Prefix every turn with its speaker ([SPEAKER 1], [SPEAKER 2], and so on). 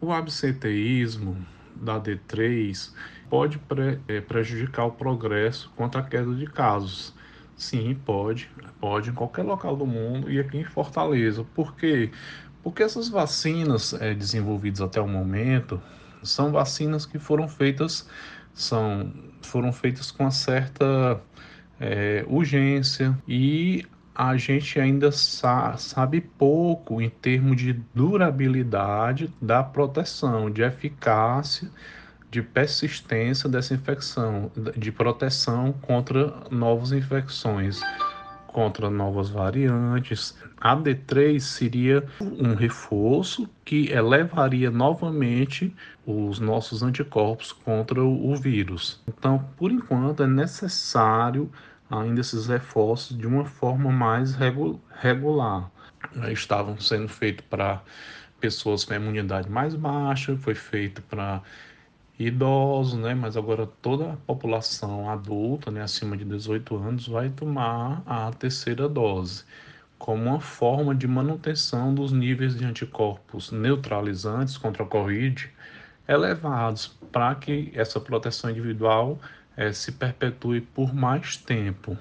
[SPEAKER 1] o absenteísmo da D3 pode pre é, prejudicar o progresso contra a queda de casos. Sim, pode, pode em qualquer local do mundo e aqui em Fortaleza. Por quê? Porque essas vacinas é, desenvolvidas até o momento são vacinas que foram feitas são foram feitas com uma certa é, urgência e a gente ainda sa sabe pouco em termos de durabilidade da proteção, de eficácia, de persistência dessa infecção, de proteção contra novas infecções, contra novas variantes. A D3 seria um reforço que elevaria novamente os nossos anticorpos contra o vírus. Então, por enquanto, é necessário ainda esses reforços de uma forma mais regular. Estavam sendo feitos para pessoas com imunidade mais baixa, foi feito para idosos, né? Mas agora toda a população adulta, né, acima de 18 anos, vai tomar a terceira dose como uma forma de manutenção dos níveis de anticorpos neutralizantes contra a Covid elevados, para que essa proteção individual é, se perpetue por mais tempo.